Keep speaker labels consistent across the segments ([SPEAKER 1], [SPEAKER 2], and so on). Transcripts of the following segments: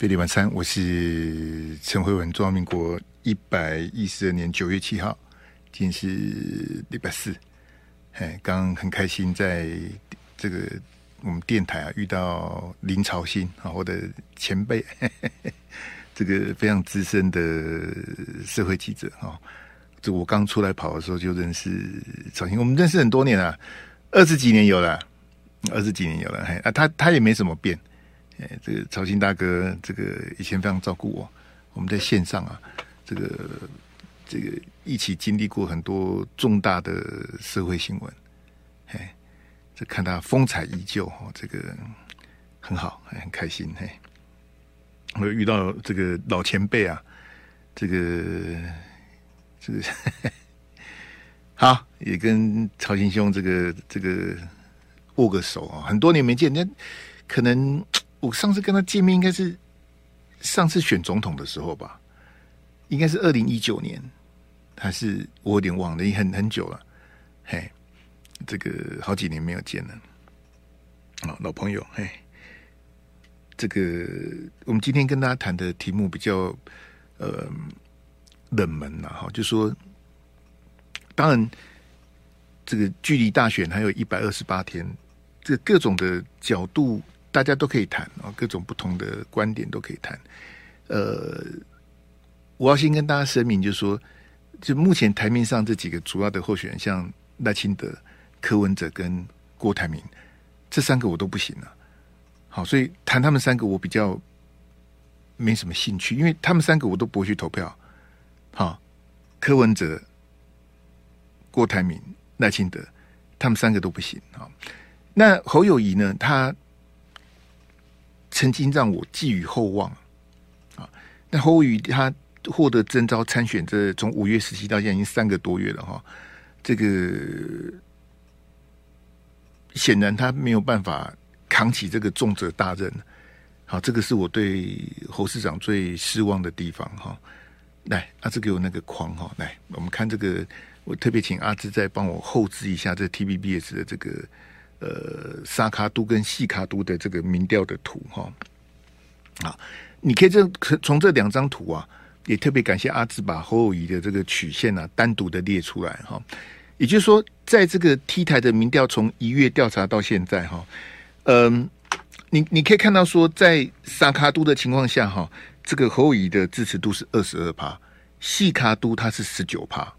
[SPEAKER 1] 飞碟晚餐，我是陈慧文。中华民国一百一十二年九月七号，今天是礼拜四。哎，刚很开心，在这个我们电台啊遇到林朝新啊，我的前辈，这个非常资深的社会记者啊。这我刚出来跑的时候就认识朝新，我们认识很多年了，二十几年有了，二十几年有了。嘿啊，他他也没什么变。哎，这个曹新大哥，这个以前非常照顾我。我们在线上啊，这个这个一起经历过很多重大的社会新闻。哎，这看他风采依旧，这个很好，很开心。嘿，我遇到这个老前辈啊，这个这个 好，也跟曹新兄这个这个握个手啊，很多年没见，那可能。我上次跟他见面应该是上次选总统的时候吧，应该是二零一九年，还是我有点忘了，已经很很久了。嘿，这个好几年没有见了，啊，老朋友，嘿，这个我们今天跟大家谈的题目比较呃冷门了哈，就说当然这个距离大选还有一百二十八天，这各种的角度。大家都可以谈啊，各种不同的观点都可以谈。呃，我要先跟大家声明，就是说，就目前台面上这几个主要的候选人，像赖清德、柯文哲跟郭台铭，这三个我都不行了。好，所以谈他们三个我比较没什么兴趣，因为他们三个我都不会去投票。好，柯文哲、郭台铭、赖清德，他们三个都不行。好，那侯友宜呢？他曾经让我寄予厚望啊！那侯友宜他获得征召参选，这从五月十七到现在已经三个多月了哈。这个显然他没有办法扛起这个重责大任。好，这个是我对侯市长最失望的地方哈。来，阿志给我那个框哈，来，我们看这个，我特别请阿志再帮我后置一下这 TVBS 的这个。呃，沙卡都跟细卡都的这个民调的图哈，啊，你可以这从这两张图啊，也特别感谢阿志把侯友谊的这个曲线啊单独的列出来哈。也就是说，在这个 T 台的民调从一月调查到现在哈，嗯，你你可以看到说，在沙卡都的情况下哈，这个侯友谊的支持度是二十二趴，细卡都它是十九趴，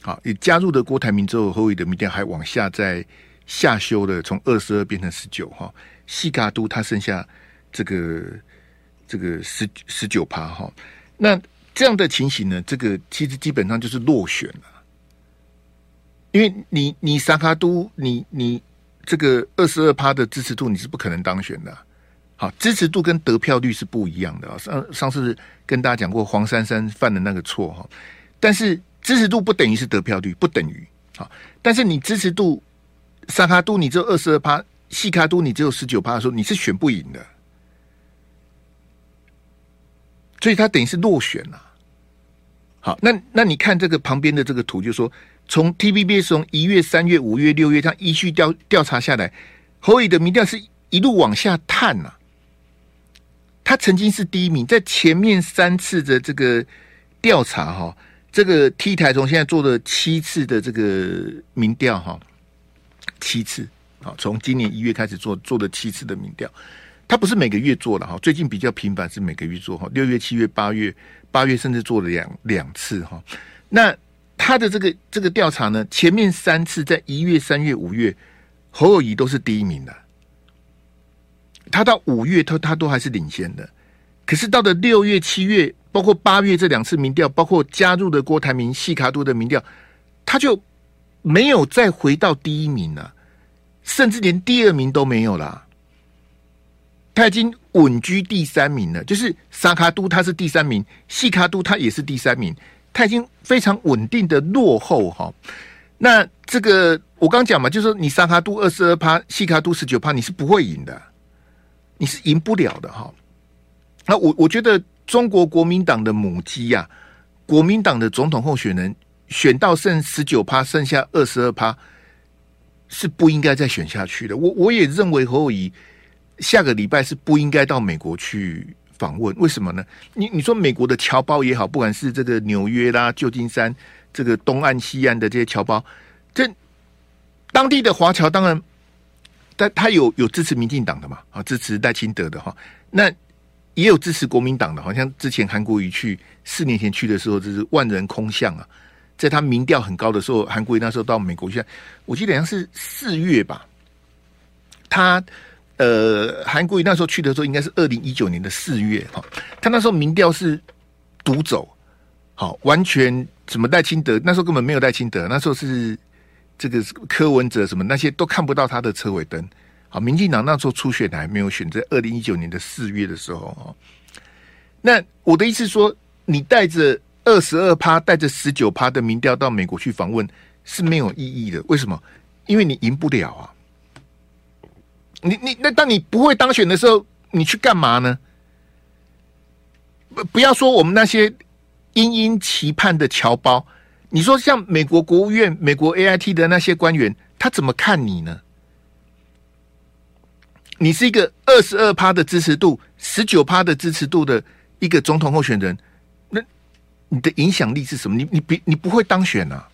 [SPEAKER 1] 好，也加入了郭台铭之后，侯友谊的民调还往下在。下修的从二十二变成十九哈，西卡都它剩下这个这个十十九趴哈，那这样的情形呢，这个其实基本上就是落选了，因为你你沙卡都你你这个二十二趴的支持度你是不可能当选的，好，支持度跟得票率是不一样的啊。上上次跟大家讲过黄珊珊犯的那个错哈，但是支持度不等于是得票率，不等于好，但是你支持度。沙卡都你只有二十二趴，细卡都你只有十九趴的时候，你是选不赢的，所以他等于是落选了。好，那那你看这个旁边的这个图，就说从 TVBS 从一月、三月、五月、六月，这样依序调调查下来，侯乙的民调是一路往下探呐、他曾经是第一名，在前面三次的这个调查哈，这个 T 台从现在做了七次的这个民调哈。七次，好，从今年一月开始做做了七次的民调，他不是每个月做的哈，最近比较频繁是每个月做哈，六月、七月、八月，八月甚至做了两两次哈。那他的这个这个调查呢，前面三次在一月、三月、五月，侯友谊都是第一名的，他到五月他他都还是领先的，可是到了六月、七月，包括八月这两次民调，包括加入的郭台铭、细卡都的民调，他就。没有再回到第一名了，甚至连第二名都没有了。他已经稳居第三名了。就是沙卡都他是第三名，细卡都他也是第三名，他已经非常稳定的落后哈。那这个我刚讲嘛，就是说你沙卡都二十二趴，细卡都十九趴，你是不会赢的，你是赢不了的哈。那我我觉得中国国民党的母鸡呀、啊，国民党的总统候选人。选到剩十九趴，剩下二十二趴，是不应该再选下去的。我我也认为侯友宜下个礼拜是不应该到美国去访问，为什么呢？你你说美国的侨胞也好，不管是这个纽约啦、旧金山这个东岸、西岸的这些侨胞，这当地的华侨当然，但他有有支持民进党的嘛，啊，支持赖清德的哈，那也有支持国民党的，好像之前韩国瑜去四年前去的时候，就是万人空巷啊，在他民调很高的时候，韩国瑜那时候到美国去，我记得好像是四月吧，他。呃，韩国瑜那时候去的时候，应该是二零一九年的四月哈。他那时候民调是独走，好，完全什么赖清德那时候根本没有赖清德，那时候是这个柯文哲什么那些都看不到他的车尾灯。好，民进党那时候初选还没有选，在二零一九年的四月的时候哦。那我的意思说，你带着二十二趴，带着十九趴的民调到美国去访问是没有意义的。为什么？因为你赢不了啊。你你那当你不会当选的时候，你去干嘛呢？不不要说我们那些殷殷期盼的侨胞，你说像美国国务院、美国 AIT 的那些官员，他怎么看你呢？你是一个二十二趴的支持度、十九趴的支持度的一个总统候选人，你的影响力是什么？你你比你不会当选啊？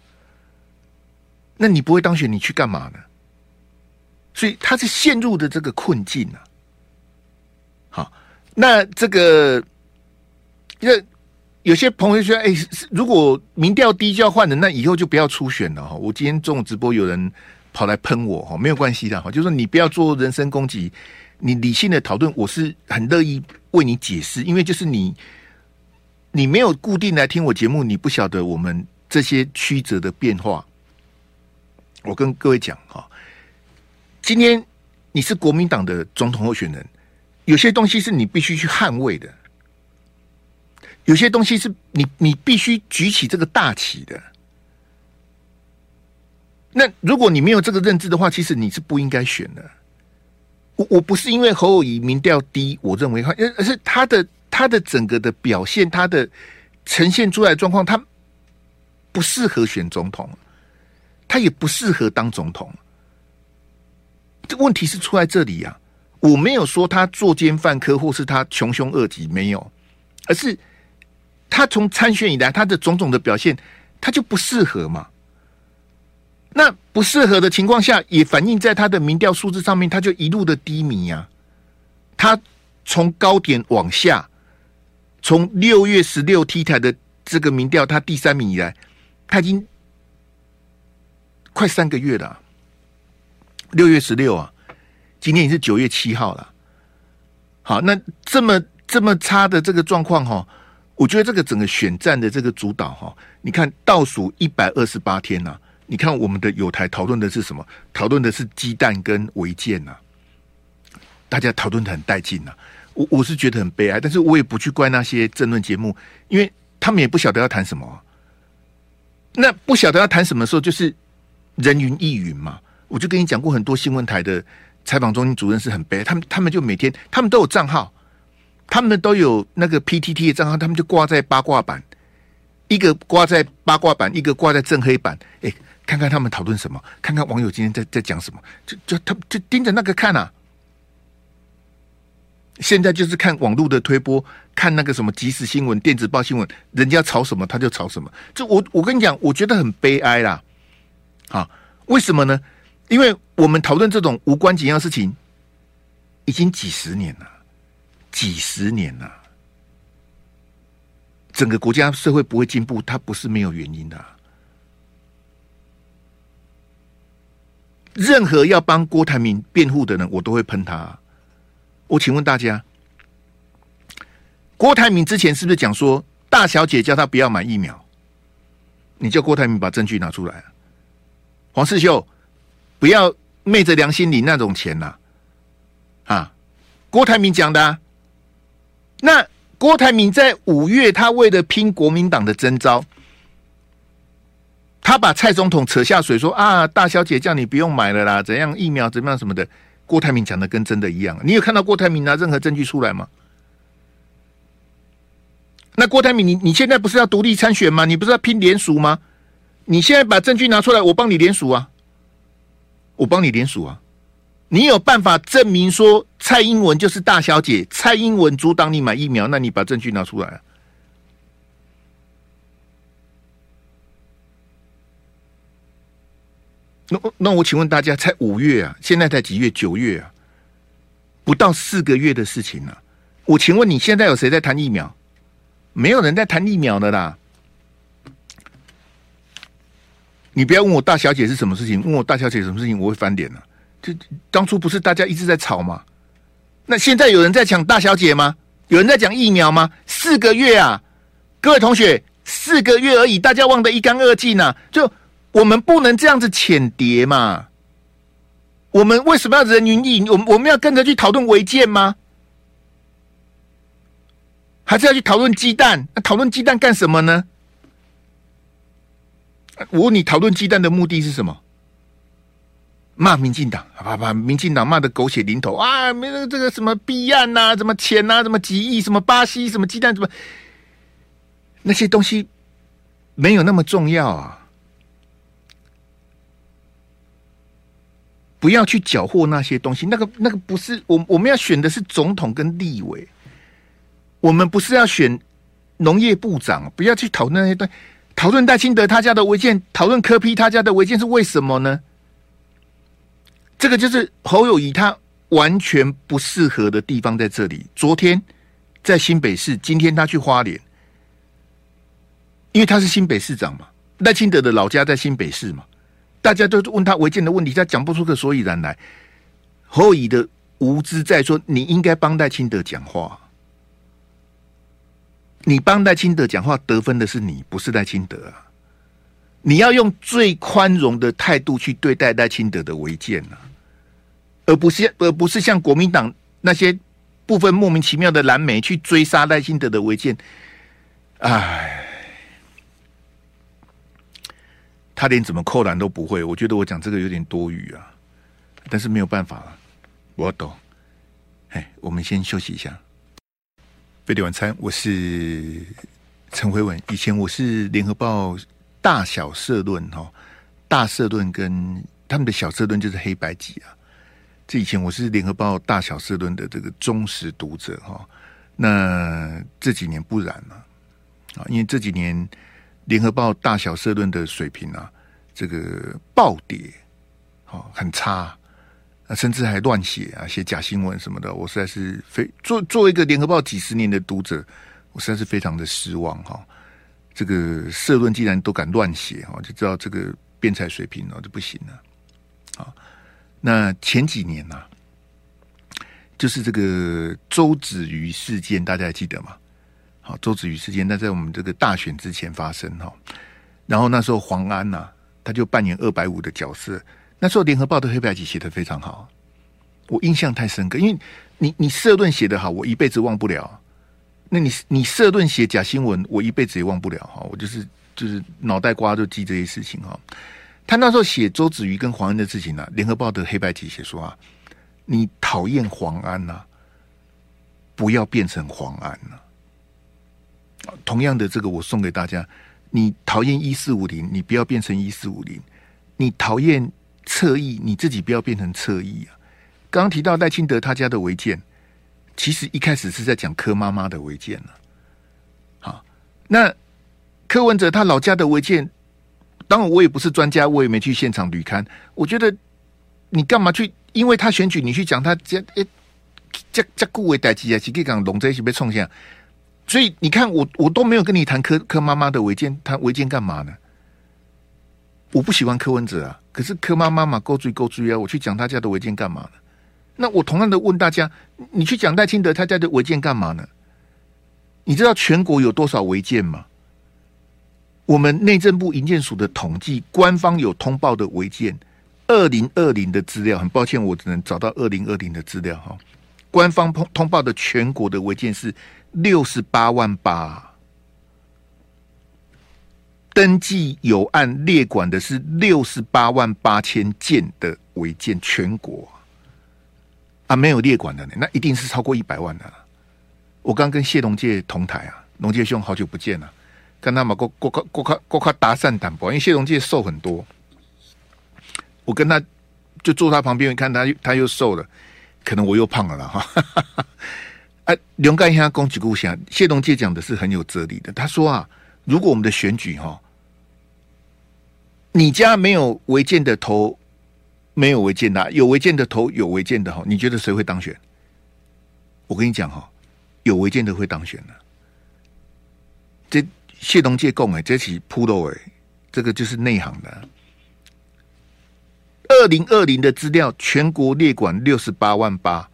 [SPEAKER 1] 那你不会当选，你去干嘛呢？所以他是陷入的这个困境啊。好，那这个，因为有些朋友说：“哎，如果民调低就要换人，那以后就不要初选了。”哈，我今天中午直播有人跑来喷我，哈，没有关系的，哈，就是说你不要做人身攻击，你理性的讨论，我是很乐意为你解释，因为就是你，你没有固定来听我节目，你不晓得我们这些曲折的变化。我跟各位讲，哈。今天你是国民党的总统候选人，有些东西是你必须去捍卫的，有些东西是你你必须举起这个大旗的。那如果你没有这个认知的话，其实你是不应该选的。我我不是因为侯友宜民调低，我认为他，而是他的他的整个的表现，他的呈现出来的状况，他不适合选总统，他也不适合当总统。这问题是出在这里呀、啊，我没有说他作奸犯科或是他穷凶恶极，没有，而是他从参选以来他的种种的表现，他就不适合嘛。那不适合的情况下，也反映在他的民调数字上面，他就一路的低迷呀、啊。他从高点往下，从六月十六 T 台的这个民调，他第三名以来，他已经快三个月了。六月十六啊，今天已是九月七号了。好，那这么这么差的这个状况哈，我觉得这个整个选战的这个主导哈，你看倒数一百二十八天呐、你看我们的友台讨论的是什么？讨论的是鸡蛋跟违建呐，大家讨论的很带劲呐。我我是觉得很悲哀，但是我也不去怪那些争论节目，因为他们也不晓得要谈什么。那不晓得要谈什么时候，就是人云亦云嘛。我就跟你讲过很多新闻台的采访中心主任是很悲哀，他们他们就每天他们都有账号，他们都有那个 PTT 的账号，他们就挂在八卦版，一个挂在八卦版，一个挂在正黑板，哎，看看他们讨论什么，看看网友今天在在讲什么，就就他就盯着那个看啊。现在就是看网络的推播，看那个什么即时新闻、电子报新闻，人家吵什么他就吵什么。这我我跟你讲，我觉得很悲哀啦。啊，为什么呢？因为我们讨论这种无关紧要事情，已经几十年了，几十年了，整个国家社会不会进步，它不是没有原因的。任何要帮郭台铭辩护的人，我都会喷他。我请问大家，郭台铭之前是不是讲说大小姐叫他不要买疫苗？你叫郭台铭把证据拿出来，黄世秀。不要昧着良心领那种钱呐！啊，郭台铭讲的。那郭台铭在五月，他为了拼国民党的征召，他把蔡总统扯下水，说啊，大小姐叫你不用买了啦，怎样疫苗怎么样什么的。郭台铭讲的跟真的一样。你有看到郭台铭拿任何证据出来吗？那郭台铭，你你现在不是要独立参选吗？你不是要拼联署吗？你现在把证据拿出来，我帮你联署啊！我帮你联署啊！你有办法证明说蔡英文就是大小姐，蔡英文阻挡你买疫苗，那你把证据拿出来。那那我请问大家，才五月啊，现在才几月？九月啊，不到四个月的事情啊。我请问你现在有谁在谈疫苗？没有人在谈疫苗的啦。你不要问我大小姐是什么事情，问我大小姐什么事情，我会翻脸了。就当初不是大家一直在吵吗？那现在有人在抢大小姐吗？有人在讲疫苗吗？四个月啊，各位同学，四个月而已，大家忘得一干二净呐。就我们不能这样子浅碟嘛。我们为什么要人云亦云？我们我们要跟着去讨论违建吗？还是要去讨论鸡蛋？那讨论鸡蛋干什么呢？我问你，讨论鸡蛋的目的是什么？骂民进党，把把民进党骂得狗血淋头啊！没有这个什么弊案呐，什么钱呐，什么几亿，什么巴西，什么鸡蛋，什么那些东西没有那么重要啊！不要去缴获那些东西，那个那个不是我我们要选的是总统跟立委，我们不是要选农业部长，不要去讨论那些东西。讨论赖清德他家的违建，讨论柯批他家的违建是为什么呢？这个就是侯友宜他完全不适合的地方在这里。昨天在新北市，今天他去花莲，因为他是新北市长嘛，赖清德的老家在新北市嘛，大家都问他违建的问题，他讲不出个所以然来。侯友宜的无知在说，你应该帮戴清德讲话。你帮戴清德讲话得分的是你，不是戴清德啊！你要用最宽容的态度去对待戴清德的违建啊，而不是而不是像国民党那些部分莫名其妙的蓝媒去追杀戴清德的违建。唉，他连怎么扣篮都不会，我觉得我讲这个有点多余啊，但是没有办法了，我懂。哎，我们先休息一下。贝蒂晚餐，我是陈辉文。以前我是联合报大小社论哈，大社论跟他们的小社论就是黑白集啊。这以前我是联合报大小社论的这个忠实读者哈。那这几年不然了啊，因为这几年联合报大小社论的水平啊，这个暴跌，好很差。啊，甚至还乱写啊，写假新闻什么的，我实在是非作作为一个联合报几十年的读者，我实在是非常的失望哈。这个社论既然都敢乱写哈，就知道这个编采水平哦就不行了。啊，那前几年呐，就是这个周子瑜事件，大家还记得吗？好，周子瑜事件，那在我们这个大选之前发生哈。然后那时候黄安呐，他就扮演二百五的角色。那时候联合报的黑白集写的非常好，我印象太深刻。因为你你社论写的好，我一辈子忘不了。那你你社论写假新闻，我一辈子也忘不了哈。我就是就是脑袋瓜就记这些事情哈。他那时候写周子瑜跟黄安的事情呢，联合报的黑白集写说啊，你讨厌黄安呐，不要变成黄安了。同样的，这个我送给大家，你讨厌一四五零，你不要变成一四五零，你讨厌。侧翼，你自己不要变成侧翼啊！刚刚提到赖清德他家的违建，其实一开始是在讲柯妈妈的违建呢。好，那柯文哲他老家的违建，当然我也不是专家，我也没去现场捋勘。我觉得你干嘛去？因为他选举，你去讲他这诶，这这顾为代志啊，是可以讲龙这一起被冲下。所以你看，我我都没有跟你谈柯柯妈妈的违建，谈违建干嘛呢？我不喜欢柯文哲啊，可是柯妈妈嘛，够追够追啊！我去讲他家的违建干嘛呢？那我同样的问大家，你去讲赖清德他家的违建干嘛呢？你知道全国有多少违建吗？我们内政部营建署的统计，官方有通报的违建，二零二零的资料，很抱歉，我只能找到二零二零的资料哈。官方通通报的全国的违建是六十八万八。登记有案列管的是六十八万八千件的违建，全国啊，没有列管的呢，那一定是超过一百万的。我刚跟谢龙介同台啊，龙介兄好久不见了，跟他们过过过过过过搭讪谈博，因为谢龙介瘦很多，我跟他就坐他旁边，看他他又瘦了，可能我又胖了啦哈。啊，龙干一下攻击故乡，谢龙介讲的是很有哲理的。他说啊，如果我们的选举哈，你家没有违建的投，没有违建的，有违建的投，有违建的哈，你觉得谁会当选？我跟你讲哈，有违建的会当选的。这谢龙介供哎，这起铺路哎，这个就是内行的。二零二零的资料，全国列管六十八万八。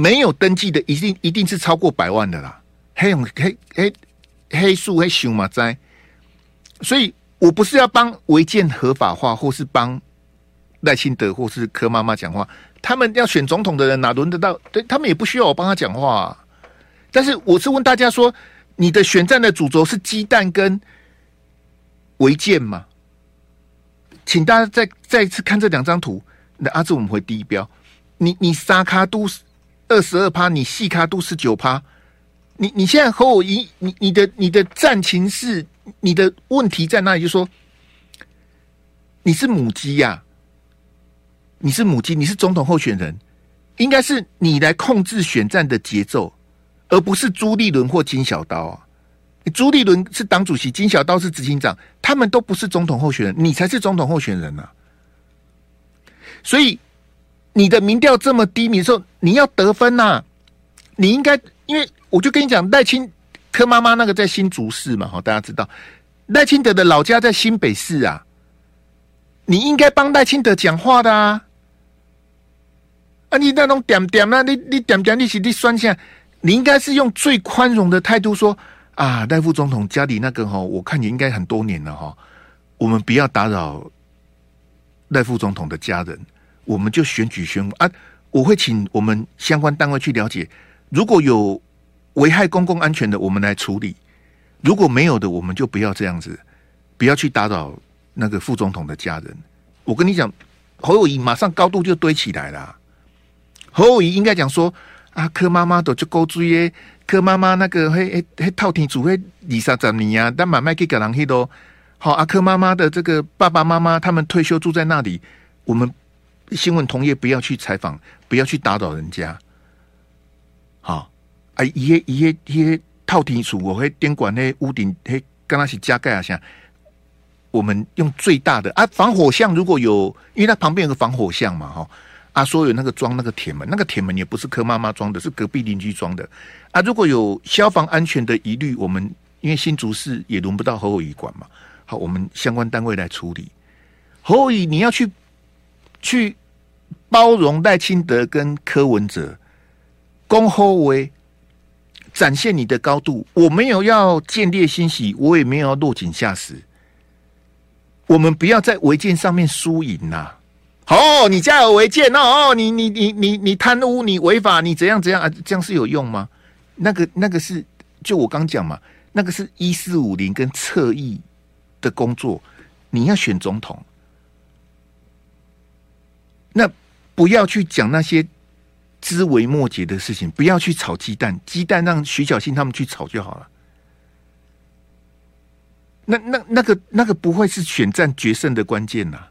[SPEAKER 1] 没有登记的，一定一定是超过百万的啦。黑黑黑黑树黑熊嘛在，所以我不是要帮违建合法化，或是帮赖清德或是柯妈妈讲话。他们要选总统的人哪轮得到？对他们也不需要我帮他讲话。但是我是问大家说，你的选战的主轴是鸡蛋跟违建吗？请大家再再一次看这两张图。那阿志我们回第一标，你你沙卡都。二十二趴，你细咖都是九趴，你你现在和我一，你你的你的战情是你的问题在哪里？就说你是母鸡呀、你是母鸡，你是总统候选人，应该是你来控制选战的节奏，而不是朱立伦或金小刀啊。朱立伦是党主席，金小刀是执行长，他们都不是总统候选人，你才是总统候选人啊。所以。你的民调这么低迷的时候，你要得分呐、你应该，因为我就跟你讲，赖清柯妈妈那个在新竹市嘛，哈，大家知道赖清德的老家在新北市啊，你应该帮赖清德讲话的啊！啊，你那种点点啊，你你点点，你是你算下，你应该是用最宽容的态度说啊，赖副总统家里那个哈，我看你应该很多年了哈，我们不要打扰赖副总统的家人。我们就选举宣布啊！我会请我们相关单位去了解，如果有危害公共安全的，我们来处理；如果没有的，我们就不要这样子，不要去打扰那个副总统的家人。我跟你讲，侯友宜马上高度就堆起来了。侯友宜应该讲说啊，柯妈妈都就够追耶，柯妈妈那个嘿嘿嘿套天主会二三十年啊，但买卖给个人去都好。阿柯妈妈的这个爸爸妈妈他们退休住在那里，我们。新闻同业不要去采访，不要去打扰人家。好，哎，一些一些一些套题处，我会监管那屋顶，嘿，刚刚是加盖啊，像我们用最大的啊防火巷，如果有，因为它旁边有个防火巷嘛，哈，啊，说有那个装那个铁门，那个铁门也不是柯妈妈装的，是隔壁邻居装的。啊，如果有消防安全的疑虑，我们因为新竹市也轮不到侯友宜管嘛，好，我们相关单位来处理。侯友宜，你要去去。包容赖清德跟柯文哲，恭候为展现你的高度。我没有要见猎心喜，我也没有要落井下石。我们不要在违建上面输赢呐。哦，你家有违建哦，你你你你你贪污，你违法，你怎样怎样啊？这样是有用吗？那个那个是，就我刚讲嘛，那个是一四五零跟侧翼的工作。你要选总统，那。不要去讲那些枝微末节的事情，不要去炒鸡蛋，鸡蛋让徐小新他们去炒就好了。那那那个那个不会是选战决胜的关键呐、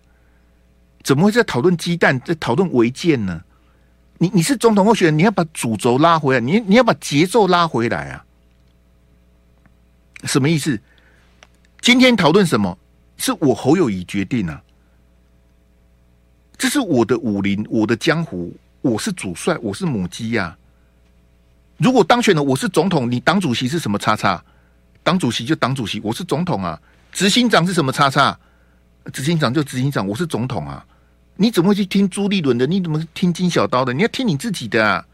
[SPEAKER 1] 怎么会在讨论鸡蛋，在讨论违建呢？你你是总统候选人，你要把主轴拉回来，你你要把节奏拉回来啊？什么意思？今天讨论什么？是我侯友谊决定啊。这是我的武林，我的江湖，我是主帅，我是母鸡呀、如果当选了，我是总统，你党主席是什么叉叉？党主席就党主席，我是总统啊。执行长是什么叉叉？执行长就执行长，我是总统啊。你怎么会去听朱立伦的？你怎么听金小刀的？你要听你自己的啊。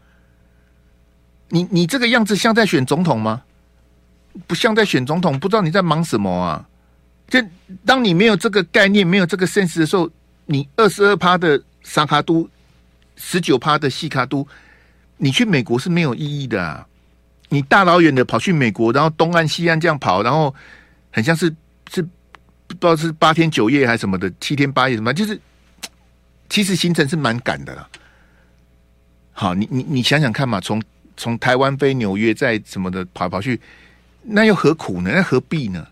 [SPEAKER 1] 你你这个样子像在选总统吗？不像在选总统，不知道你在忙什么啊？就当你没有这个概念，没有这个 sense 的时候。你二十二趴的沙卡都，十九趴的细卡都，你去美国是没有意义的啊！你大老远的跑去美国，然后东岸西岸这样跑，然后很像是是不知道是八天九夜还是什么的，七天八夜什么，就是其实行程是蛮赶的啦。好，你你你想想看嘛，从从台湾飞纽约，再什么的跑跑去，那又何苦呢？那何必呢？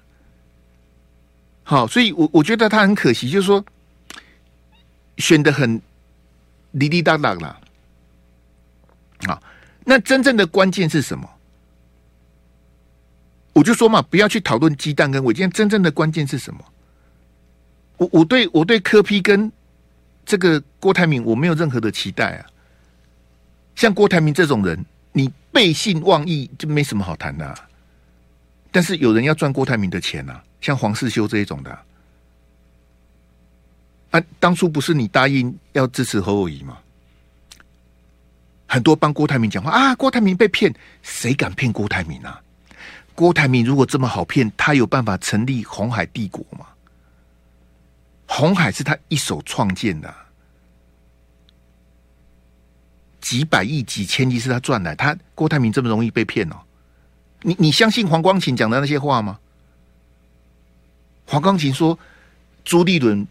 [SPEAKER 1] 好，所以我我觉得他很可惜，就是说。选的很滴滴答答啦，啊，那真正的关键是什么？我就说嘛，不要去讨论鸡蛋跟我。今天真正的关键是什么？我我对我对柯 P 跟这个郭台铭我没有任何的期待啊。像郭台铭这种人，你背信忘义就没什么好谈的。但是有人要赚郭台铭的钱啊，像黄世修这一种的，啊，当初不是你答应要支持侯友宜吗？很多帮郭台铭讲话啊，郭台铭被骗，谁敢骗郭台铭啊？郭台铭如果这么好骗，他有办法成立红海帝国吗？红海是他一手创建的，几百亿、几千亿是他赚来，他郭台铭这么容易被骗哦？你你相信黄光芹讲的那些话吗？黄光芹说朱立伦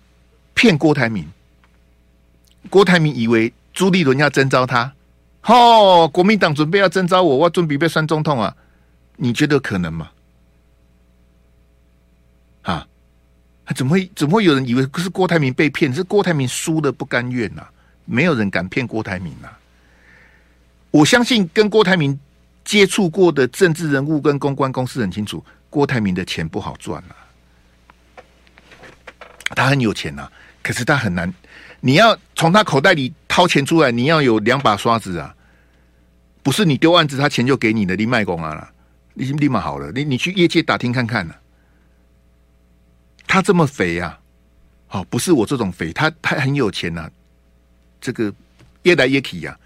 [SPEAKER 1] 骗郭台铭，郭台铭以为朱立伦要征召他，哦，国民党准备要征召我，我准备被选总统啊？你觉得可能吗？啊，怎么会怎么会有人以为是郭台铭被骗？是郭台铭输的不甘愿呐、啊？没有人敢骗郭台铭呐、啊！我相信跟郭台铭。接触过的政治人物跟公关公司很清楚，郭台铭的钱不好赚啊。他很有钱呐、啊，可是他很难。你要从他口袋里掏钱出来，你要有两把刷子啊，不是你丢案子，他钱就给你的。你卖公啊了，你立马好了。你你去业界打听看看呢、啊。他这么肥呀、啊，哦，不是我这种肥，他他很有钱呐、啊。这个越来越起呀。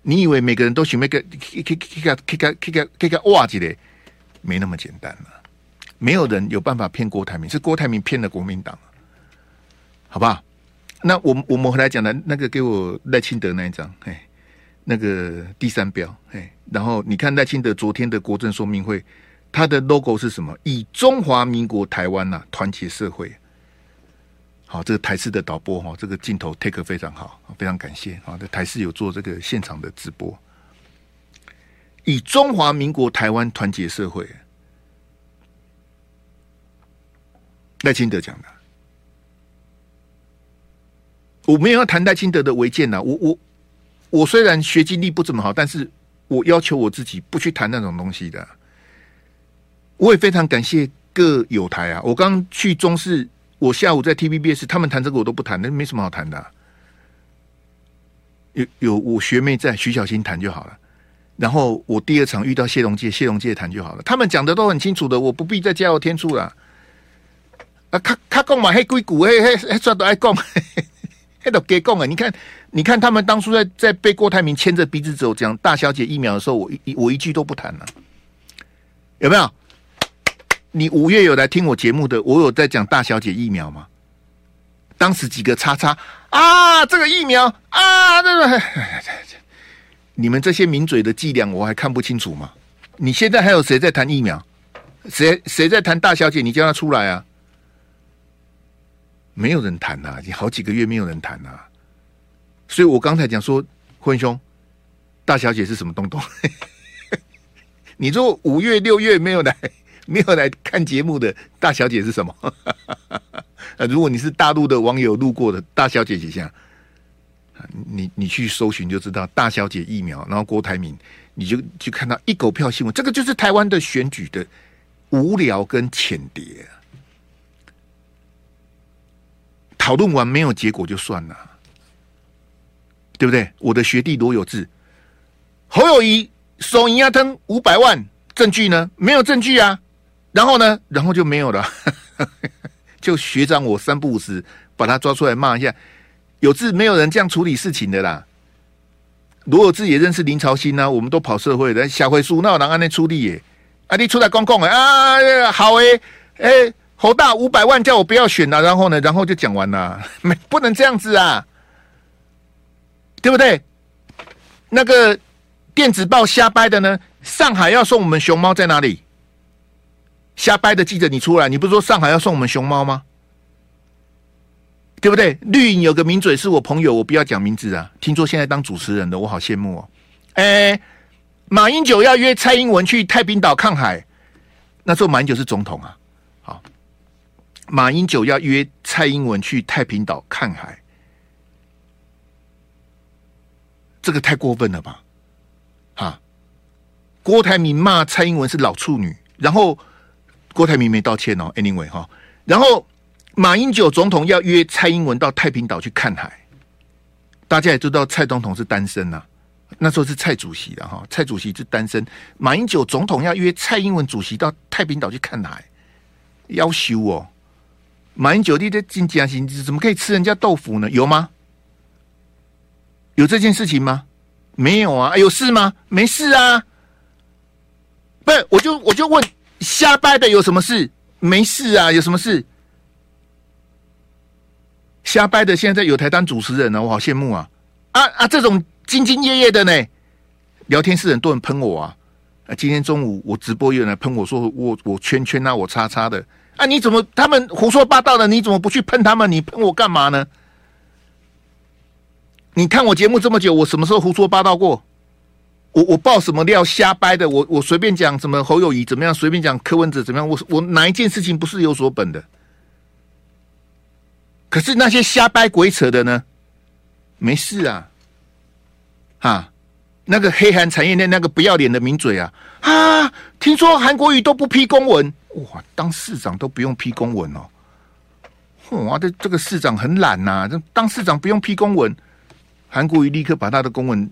[SPEAKER 1] 你以为每个人都喜欢个 K K K K K K K K 哇几的？没那么简单了。没有人有办法骗郭台铭，是郭台铭骗了国民党，好吧？那我我们回来讲的，那个给我赖清德那一张，哎，那个第三标，哎，然后你看赖清德昨天的国政说明会，他的 logo 是什么？以中华民国台湾呐，团结社会。好，这个台视的导播哈，这个镜头 take 非常好，非常感谢。啊，这台视有做这个现场的直播，以中华民国台湾团结社会，赖清德讲的。我没有要谈赖清德的违建呐，我我我虽然学经历不怎么好，但是我要求我自己不去谈那种东西的。我也非常感谢各友台啊，我刚去中视。我下午在 TVBS，他们谈这个我都不谈，那没什么好谈的。有有我学妹在，徐小新谈就好了。然后我第二场遇到谢龙介，谢龙介谈就好了。他们讲的都很清楚的，我不必再加油添醋了。啊，他他讲嘛，黑硅谷，嘿嘿，嘿，抓都爱讲，嘿都给讲啊！你看，你看他们当初在在被郭台铭牵着鼻子走，讲大小姐疫苗的时候，我一我一句都不谈了，有没有？你五月有来听我节目的，我有在讲大小姐疫苗吗？当时几个叉叉啊，这个疫苗啊，这个，你们这些名嘴的伎俩我还看不清楚吗？你现在还有谁在谈疫苗？谁谁在谈大小姐？你叫他出来啊！没有人谈呐，已经好几个月没有人谈呐。所以我刚才讲说，坤兄，大小姐是什么东东？你说五月六月没有来？没有来看节目的大小姐是什么？如果你是大陆的网友路过的大小姐几下，你你去搜寻就知道大小姐疫苗，然后郭台铭，你就就看到一狗票新闻，这个就是台湾的选举的无聊跟浅碟。讨论完没有结果就算了，对不对？我的学弟罗有志，侯友宜收银压吞五百万，证据呢？没有证据啊。然后呢？然后就没有了。就学长，我三不五时把他抓出来骂一下。有志没有人这样处理事情的啦。罗有志也认识林朝新啊，我们都跑社会的。小回书那我能按那出力耶？啊，你出来公共啊？好诶，哎，侯大五百万叫我不要选了，然后呢？然后就讲完了。没不能这样子啊，对不对？那个电子报瞎掰的呢？上海要送我们熊猫在哪里？瞎掰的记者，你出来！你不是说上海要送我们熊猫吗？对不对？绿营有个名嘴是我朋友，我不要讲名字啊。听说现在当主持人的，我好羡慕哦。哎，马英九要约蔡英文去太平岛看海，那时候马英九是总统啊。马英九要约蔡英文去太平岛看海，这个太过分了吧？啊郭台铭骂蔡英文是老处女，然后郭台铭没道歉哦。Anyway 哈，然后马英九总统要约蔡英文到太平岛去看海，大家也知道蔡总统是单身呐、那时候是蔡主席的哈，蔡主席是单身，马英九总统要约蔡英文主席到太平岛去看海，要修哦。马英九你的经济行怎么可以吃人家豆腐呢？有吗？有这件事情吗？没有啊！有事吗？没事啊！不是，我就我就问，瞎掰的有什么事？没事啊！有什么事？瞎掰的现在在有台当主持人呢，我好羡慕啊！啊啊，这种兢兢业业的呢，聊天室很多人喷我啊！啊，今天中午我直播有人来喷我说我我圈圈啊，我叉叉的。啊！你怎么他们胡说八道的？你怎么不去喷他们？你喷我干嘛呢？你看我节目这么久，我什么时候胡说八道过？我我爆什么料瞎掰的？我我随便讲什么侯友谊怎么样？随便讲柯文哲怎么样？我我哪一件事情不是有所本的？可是那些瞎掰鬼扯的呢？没事啊，哈，那个黑韩产业链那个不要脸的名嘴啊啊！听说韩国瑜都不批公文。哇，当市长都不用批公文哦！哇，这这个市长很懒呐、啊，这当市长不用批公文，韩国瑜立刻把他的公文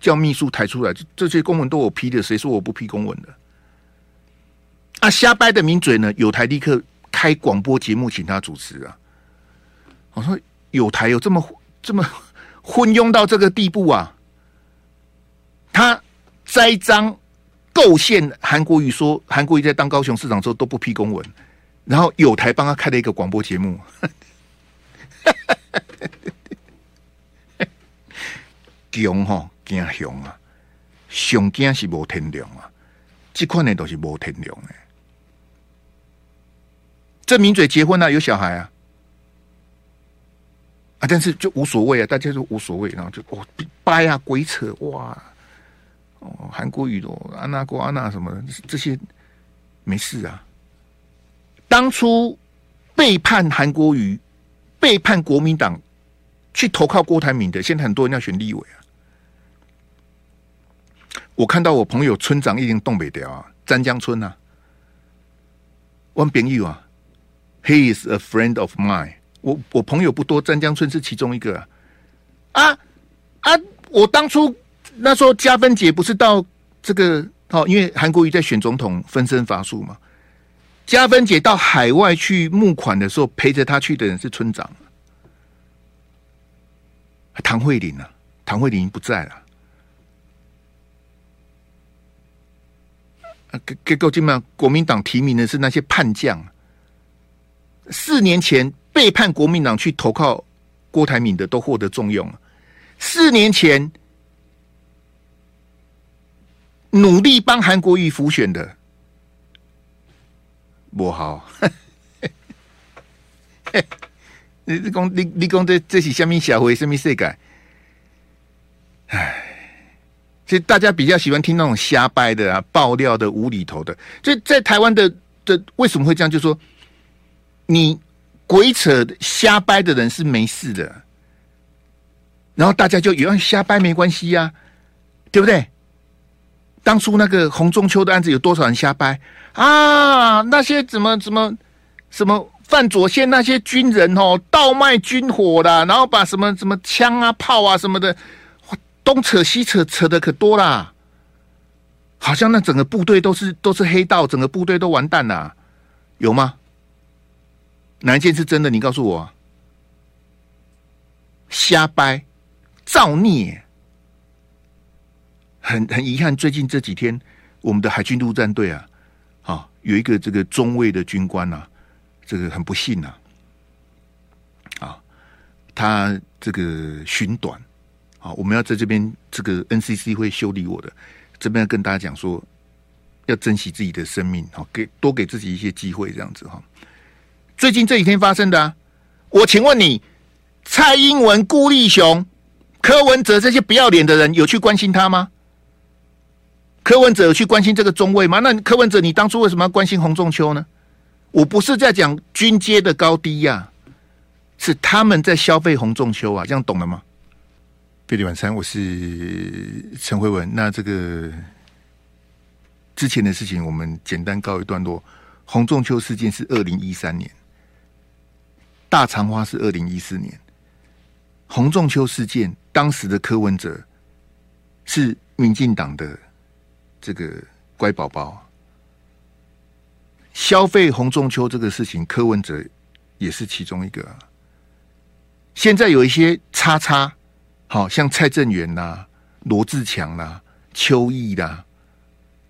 [SPEAKER 1] 叫秘书抬出来，这些公文都我批的，谁说我不批公文的？啊，瞎掰的名嘴呢？有台立刻开广播节目请他主持啊！我说有台有这么这么昏庸到这个地步啊？他栽赃。构陷韩国瑜说，韩国瑜在当高雄市长之后都不批公文，然后有台帮他开了一个广播节目，凶吼惊凶啊，上惊是无天良啊，这款的都是无天良的。这名嘴结婚了，啊，有小孩啊，啊，但是就无所谓啊，大家都无所谓，然后就哦掰啊鬼扯哇。韩国瑜咯，安娜过安娜什么的，这些没事啊。当初背叛韩国瑜、背叛国民党去投靠郭台铭的，现在很多人要选立委啊。我看到我朋友村长已经东北调啊，詹江村啊，汪炳玉啊，He is a friend of mine 我。我我朋友不多，詹江村是其中一个啊。啊啊！我当初。那时候加分姐不是到这个哦，因为韩国瑜在选总统分身乏术嘛。加分姐到海外去募款的时候，陪着他去的人是村长唐慧玲啊，唐慧玲不在了。结果基本上国民党提名的是那些叛将，四年前背叛国民党去投靠郭台铭的都获得重用了。四年前。努力帮韩国瑜辅选的，不好。你 你讲你你讲这这是什么社会什么世界？唉，所以大家比较喜欢听那种瞎掰的啊、爆料的、无厘头的。就在台湾的的为什么会这样？就是说你鬼扯瞎掰的人是没事的，然后大家就以为瞎掰没关系呀、对不对？当初那个洪中秋的案子有多少人瞎掰啊？那些怎么怎么什么范左线那些军人哦，倒卖军火的，然后把什么什么枪啊、炮啊什么的，东扯西扯，扯的可多啦。好像那整个部队都是都是黑道，整个部队都完蛋了，有吗？哪一件是真的？你告诉我。瞎掰，造孽。很很遗憾，最近这几天，我们的海军陆战队啊，啊，有一个这个中尉的军官呐、啊，这个很不幸呐，啊，他这个寻短，啊，我们要在这边这个 NCC 会修理我的，这边要跟大家讲说，要珍惜自己的生命，好，给多给自己一些机会，这样子哈。最近这几天发生的，啊，我请问你，蔡英文、顾立雄、柯文哲这些不要脸的人，有去关心他吗？柯文哲有去关心这个中位吗？那柯文哲，你当初为什么要关心洪仲丘呢？我不是在讲军阶的高低呀、是他们在消费洪仲丘啊，这样懂了吗？贝蒂晚餐，我是陈慧文。那这个之前的事情我们简单告一段落。洪仲丘事件是二零一三年，大肠花是二零一四年。洪仲丘事件当时的柯文哲是民进党的这个乖宝宝，消费洪仲秋这个事情，柯文哲也是其中一个。现在有一些叉叉，好像蔡正元呐、罗志强呐、邱毅啦，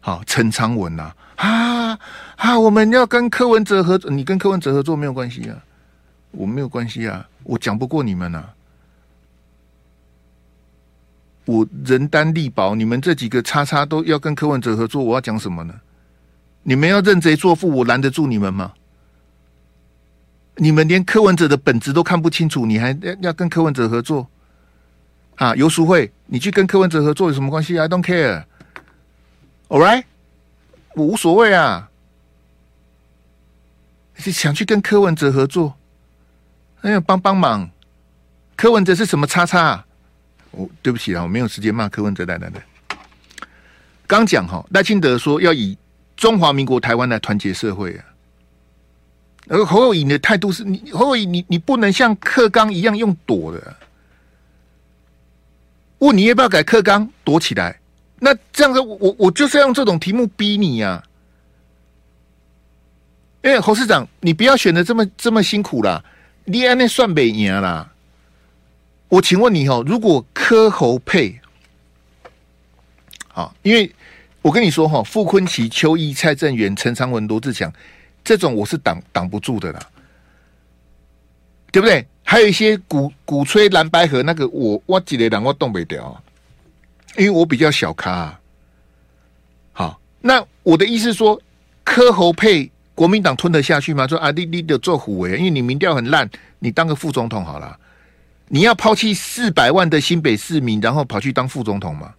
[SPEAKER 1] 好陈昌文呐。啊啊！我们要跟柯文哲合作，你跟柯文哲合作没有关系啊，我没有关系啊，我讲不过你们啊，我人单力薄，你们这几个叉叉都要跟柯文哲合作，我要讲什么呢？你们要认贼作父，我拦得住你们吗？你们连柯文哲的本质都看不清楚，你还要跟柯文哲合作？啊，游淑慧，你去跟柯文哲合作有什么关系？I don't care. All right. 我无所谓啊，是想去跟柯文哲合作，哎呀，帮帮忙！柯文哲是什么叉叉？啊我对不起啊，我没有时间骂柯文哲。来来来，刚讲哈，赖清德说要以中华民国台湾来团结社会啊，而侯友宜的态度是你侯友宜，你你不能像课纲一样用躲的，啊，问你要不要改课纲，躲起来。那这样子，我我就是要用这种题目逼你呀、啊！因为侯市长，你不要选的这么这么辛苦啦，你安那算没赢啦。我请问你哦，如果柯侯配，好，因为我跟你说哈，傅崐萁、邱毅、蔡正元、陈长文、罗志祥，这种我是挡挡不住的啦，对不对？还有一些鼓鼓吹蓝白河那个我，我我几个人我动不掉。因为我比较小咖、啊，好，那我的意思说，柯侯配国民党吞得下去吗？说啊，你你得做虎尾，因为你民调很烂，你当个副总统好了。你要抛弃四百万的新北市民，然后跑去当副总统吗？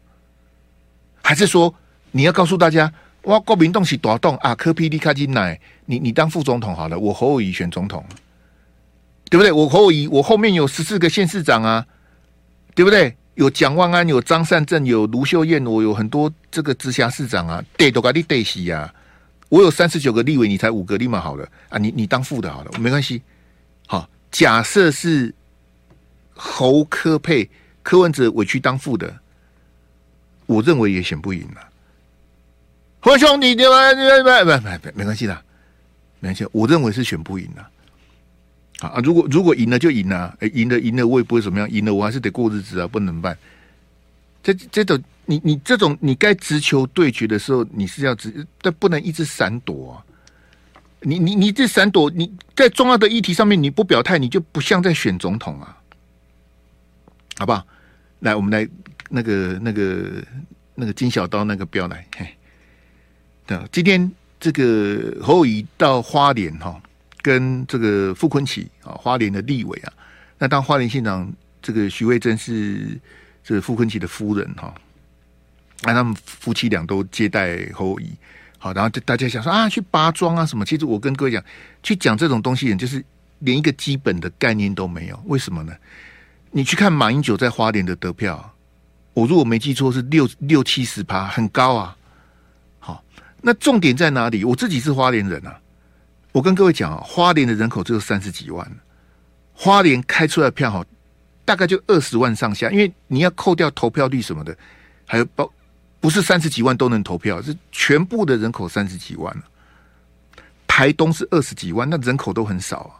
[SPEAKER 1] 还是说你要告诉大家，哇，国民党是大动啊，柯 P D 卡进来，你你当副总统好了，我侯友宜选总统，对不对？我侯友宜，我后面有十四个县市长啊，对不对？有蒋万安，有张善政，有卢秀燕，我有很多这个直辖市长啊，对都给你对齐呀。我有三十九个立委，你才五个，立马好了啊！你你当副的好了，没关系。好，假设是侯科配柯文哲委屈当副的，我认为也选不赢了。侯兄弟，对吧？对吧？不不不，没关系的，没关系。我认为是选不赢的。啊！如果如果赢了就赢了，哎，赢了赢了我也不会怎么样，赢了我还是得过日子啊，不能办。这这种你你这种你该直球对决的时候，你是要直，但不能一直闪躲啊！你你你这闪躲，你在重要的议题上面你不表态，你就不像在选总统啊，好不好？来，我们来那个那个那个金小刀那个标来，嘿，对，今天这个侯友到花莲哈。跟这个傅崐萁啊，花莲的立委啊，那当花莲县长这个徐慧珍是这个傅崐萁的夫人哈，那他们夫妻俩都接待侯友，好，然后就大家想说啊，去拔桩啊什么？其实我跟各位讲，去讲这种东西，人就是连一个基本的概念都没有。为什么呢？你去看马英九在花莲的得票，我如果没记错是六六七十趴，很高啊。好，那重点在哪里？我自己是花莲人啊。我跟各位讲啊，花莲的人口只有三十几万，花莲开出来的票哈，大概就二十万上下，因为你要扣掉投票率什么的，还有包不是三十几万都能投票，是全部的人口三十几万。台东是二十几万，那人口都很少啊。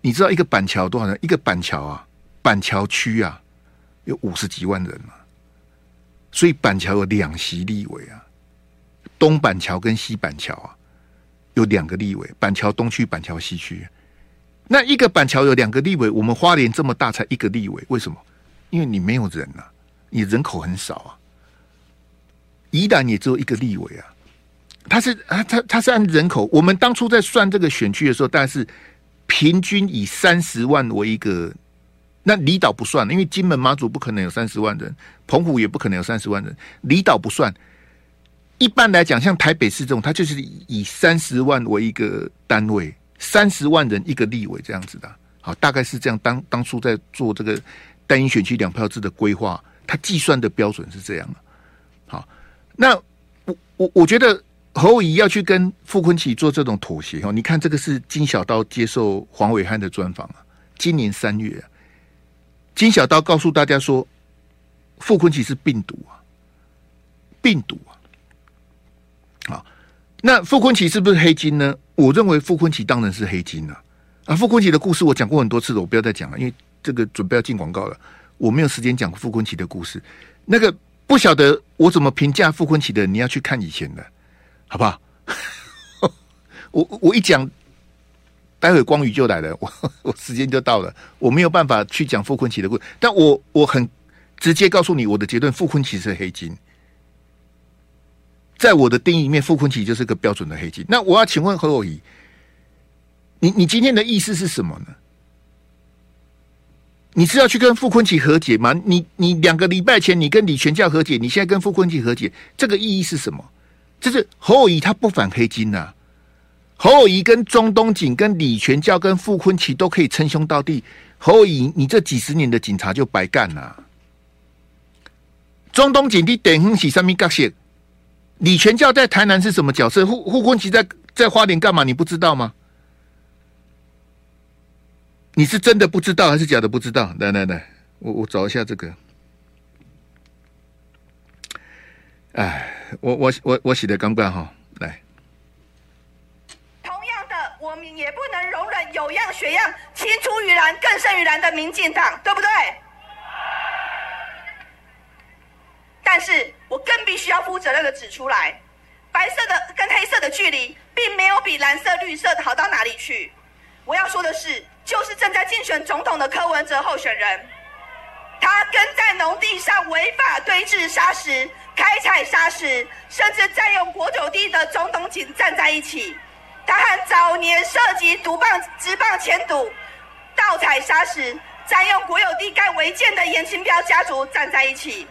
[SPEAKER 1] 你知道一个板桥多少人？一个板桥啊，板桥区啊，有五十几万人嘛，所以板桥有两席立委啊，东板桥跟西板桥啊。有两个立委，板桥东区、板桥西区。那一个板桥有两个立委，我们花莲这么大才一个立委，为什么？因为你没有人呐、啊，你人口很少啊。宜兰也只有一个立委啊，他是啊，他他是按人口。我们当初在算这个选区的时候，大概是平均以三十万为一个。那离岛不算，因为金门、马祖不可能有三十万人，澎湖也不可能有三十万人，离岛不算。一般来讲，像台北市这种，它就是以三十万为一个单位，三十万人一个立委这样子的。好，大概是这样。当当初在做这个单一选区两票制的规划，它计算的标准是这样的。好，那我我我觉得侯友宜要去跟傅昆萁做这种妥协哦。你看这个是金小刀接受黄伟汉的专访啊，今年三月啊，金小刀告诉大家说，傅昆萁是病毒啊，病毒啊。好，那傅昆萁是不是黑金呢？我认为傅昆萁当然是黑金啊。啊，傅昆萁的故事我讲过很多次了，我不要再讲了，因为这个准备要进广告了，我没有时间讲傅昆萁的故事。那个不晓得我怎么评价傅昆萁的，你要去看以前的，好不好？我我一讲，待会光宇就来了，我 我时间就到了，我没有办法去讲傅坤奇的故事，但我我很直接告诉你我的结论：傅坤奇是黑金。在我的定义里面，傅坤奇就是个标准的黑金。那我要请问侯友宜，你你今天的意思是什么呢？你是要去跟傅坤奇和解吗？你你两个礼拜前你跟李全教和解，你现在跟傅坤奇和解，这个意义是什么？就是侯友宜他不反黑金呐、啊，侯友宜跟中东锦、跟李全教、跟傅崐萁都可以称兄道弟。侯友宜，你这几十年的警察就白干了。中东锦，你等哼起上面角色。李全教在台南是什么角色？傅傅崐萁在在花莲干嘛？你不知道吗？你是真的不知道还是假的不知道？来来来，我我找一下这个。哎，我我我我写的刚刚好。来，
[SPEAKER 2] 同样的，我们也不能容忍有样学样、青出于蓝更胜于蓝的民进党，对不对？但是我更必须要负责任的指出来，白色的跟黑色的距离，并没有比蓝色、绿色的好到哪里去。我要说的是，就是正在竞选总统的柯文哲候选人，他跟在农地上违法堆置砂石、开采砂石，甚至占用国有地的钟东警站在一起。他和早年涉及毒棒、职棒签赌、盗采砂石、占用国有地盖违建的严清标家族站在一起。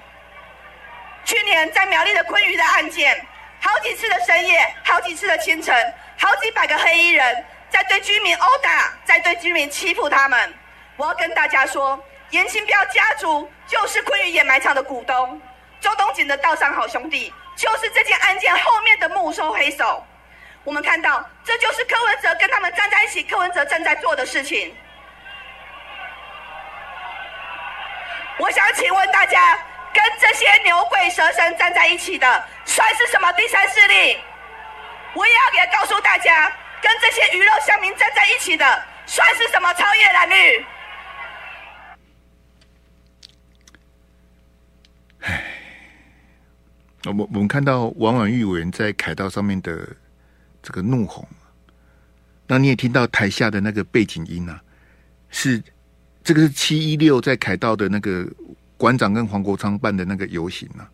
[SPEAKER 2] 去年在苗栗的昆鱼的案件，好几次的深夜，好几次的清晨，好几百个黑衣人在对居民殴打，在对居民欺负他们。我要跟大家说，严清标家族就是昆鱼掩埋场的股东，周东锦的道上好兄弟就是这件案件后面的幕后黑手。我们看到，这就是柯文哲跟他们站在一起，柯文哲正在做的事情。我想请问大家。跟这些牛鬼蛇神站在一起的，算是什么第三势力？我也要给告诉大家，跟这些鱼肉乡民站在一起的，算是什么超越蓝
[SPEAKER 1] 绿？我我们看到王婉玉委员在凯道上面的这个怒吼，那你也听到台下的那个背景音啊，是这个是七一六在凯道的那个。馆长跟黄国昌办的那个游行啊，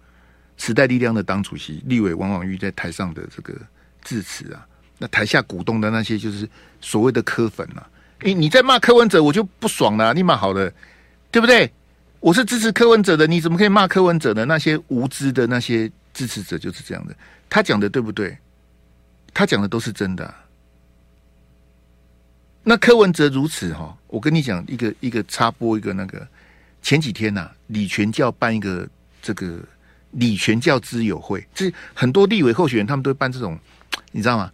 [SPEAKER 1] 时代力量的党主席立委王婉玉在台上的这个致辞啊，那台下鼓动的那些就是所谓的柯粉啊，你你在骂柯文哲，我就不爽了，你骂好了，对不对？我是支持柯文哲的，你怎么可以骂柯文哲呢？那些无知的那些支持者就是这样的，他讲的对不对？他讲的都是真的。那柯文哲如此哈，我跟你讲一个一个插播一个那个。前几天呐、啊，李全教办一个这个李全教之友会，这很多立委候选人他们都会办这种，你知道吗？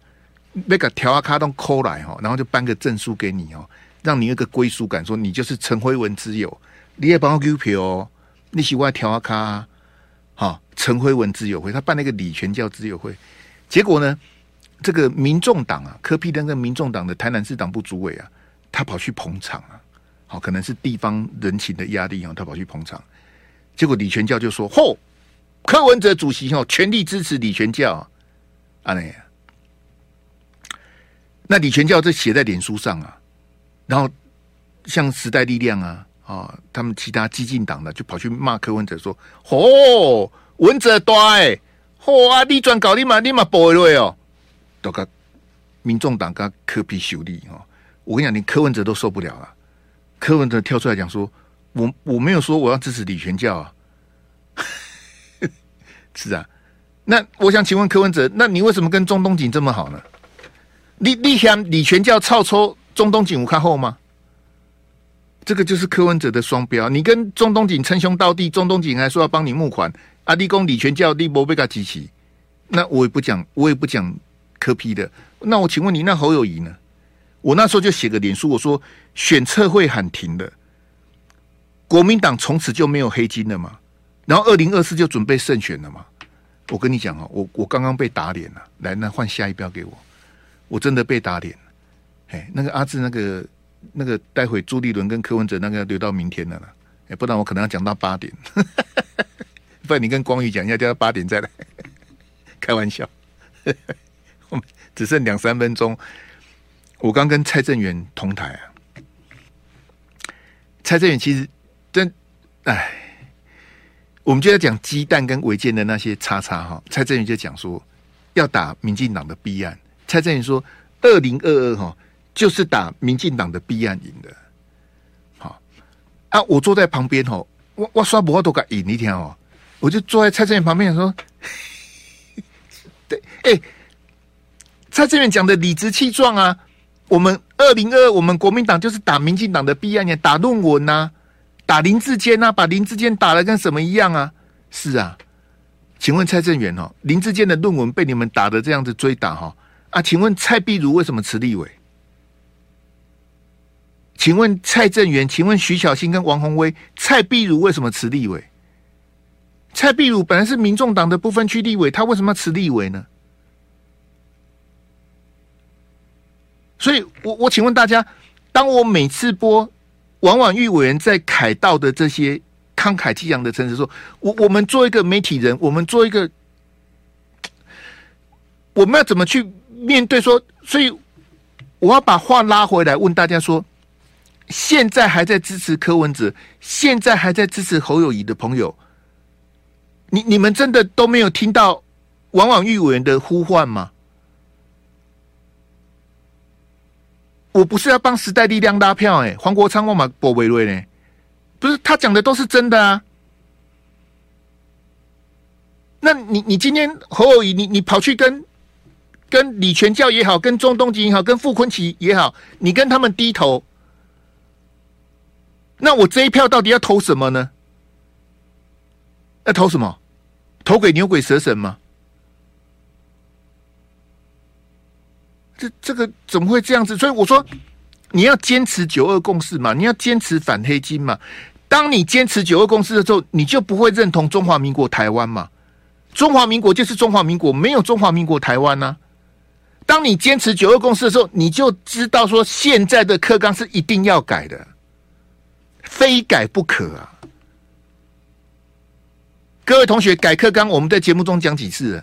[SPEAKER 1] 那个条啊卡都抠来哈，然后就颁个证书给你哦，让你有个归属感，说你就是陈辉文之友，你也帮我给票哦，你喜欢条啊卡，哈，陈辉文自由会，他办那个李全教之友会，结果呢，这个民众党啊，柯 P 登跟民众党的台南市党部主委啊，他跑去捧场啊。好，可能是地方人情的压力啊，他跑去捧场，结果李全教就说：“嚯，柯文哲主席哦，全力支持李全教啊！”那那李全教这写在脸书上啊，然后像时代力量啊啊，他们其他激进党的就跑去骂柯文哲说：“嚯，文哲大哎，嚯啊，你转搞你嘛你嘛不会哦，都个民众党跟柯 P 修理哦，我跟你讲，连柯文哲都受不了了。”柯文哲跳出来讲说：“我我没有说我要支持李全教啊，是啊。那我想请问柯文哲，那你为什么跟钟东锦这么好呢？你你想李全教操抽钟东锦无看后吗？这个就是柯文哲的双标。你跟中东锦称兄道弟，中东锦还说要帮你募款，阿弟公李全教弟博贝卡机器，那我也不讲，我也不讲柯 P 的。那我请问你，那侯友宜呢？我那时候就写个脸书，我说选测会喊停了，国民党从此就没有黑金了嘛？然后二零二四就准备胜选了嘛？我跟你讲哦，我我刚刚被打脸了。来，那换下一标给我，我真的被打脸了。哎，那个阿志，那个那个，待会朱立伦跟柯文哲那个留到明天的了啦。哎，不然我可能要讲到八点。不然你跟光宇讲一下，叫他八点再来。开玩笑，我们只剩两三分钟。我刚跟蔡正元同台啊，蔡正元其实真哎，我们就在讲鸡蛋跟违建的那些叉叉哈。蔡正元就讲说要打民进党的弊案，蔡正元说二零二二哈就是打民进党的弊案赢的。好啊，我坐在旁边哦，我我刷不好都敢赢一天哦，我就坐在蔡正元旁边说，对，哎，蔡正元讲的理直气壮啊。我们二零二二，我们国民党就是打民进党的弊案，打论文呐、啊，打林志坚呐，把林志坚打的跟什么一样啊？是啊，请问蔡正元哦，林志坚的论文被你们打的这样子追打哈啊？请问蔡壁如为什么辞立委？请问蔡正元？请问徐巧芯跟王鸿薇，蔡碧如为什么辞立委？蔡碧如本来是民众党的不分区立委，他为什么要辞立委呢？所以，我我请问大家，当我每次播王婉玉委员在凯道的这些慷慨激昂的陈词说，我我们做一个媒体人，我们做一个，我们要怎么去面对说？所以，我要把话拉回来问大家说：现在还在支持柯文哲，现在还在支持侯友宜的朋友，你你们真的都没有听到王婉諭委员的呼唤吗？我不是要帮时代力量拉票哎、黄国昌我嘛博维瑞呢？不是他讲的都是真的啊？那你你今天侯友宜，你你跑去跟跟李全教也好，跟钟东吉也好，跟傅坤奇也好，你跟他们低头，那我这一票到底要投什么呢？要投什么？投给牛鬼蛇神吗？这这个怎么会这样子？所以我说，你要坚持九二共识嘛，你要坚持反黑金嘛。当你坚持九二共识的时候，你就不会认同中华民国台湾嘛。中华民国就是中华民国，没有中华民国台湾呐。当你坚持九二共识的时候，你就知道说，现在的课纲是一定要改的，非改不可啊。各位同学，改课纲，我们在节目中讲几次？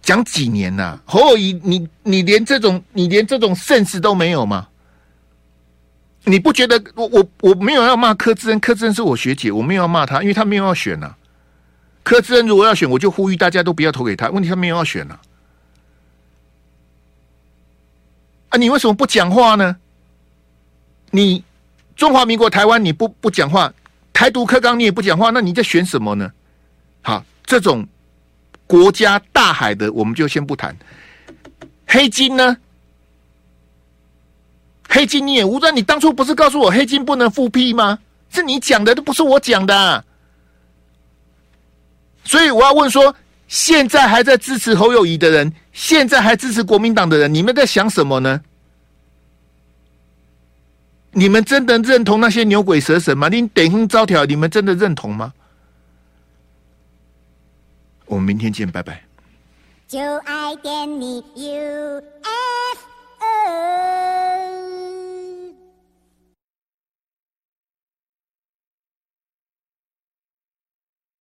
[SPEAKER 1] 讲几年呐、啊？侯友谊，你你连这种你连这种 sense 都没有吗？你不觉得我我我没有要骂柯志恩，柯志恩是我学姐，我没有要骂他，因为他没有要选呐、柯志恩如果要选，我就呼吁大家都不要投给他。问题他没有要选呐、啊，你为什么不讲话呢？你中华民国台湾你不不讲话，台独课纲你也不讲话，那你在选什么呢？好，这种。国家大海的，我们就先不谈。黑金呢？黑金你也无端，你当初不是告诉我黑金不能复辟吗？是你讲的，都不是我讲的。所以我要问说，现在还在支持侯友宜的人，现在还支持国民党的人，你们在想什么呢？你们真的认同那些牛鬼蛇神吗？你点灯招条，你们真的认同吗？我们明天见，拜拜。就爱点你 UFO。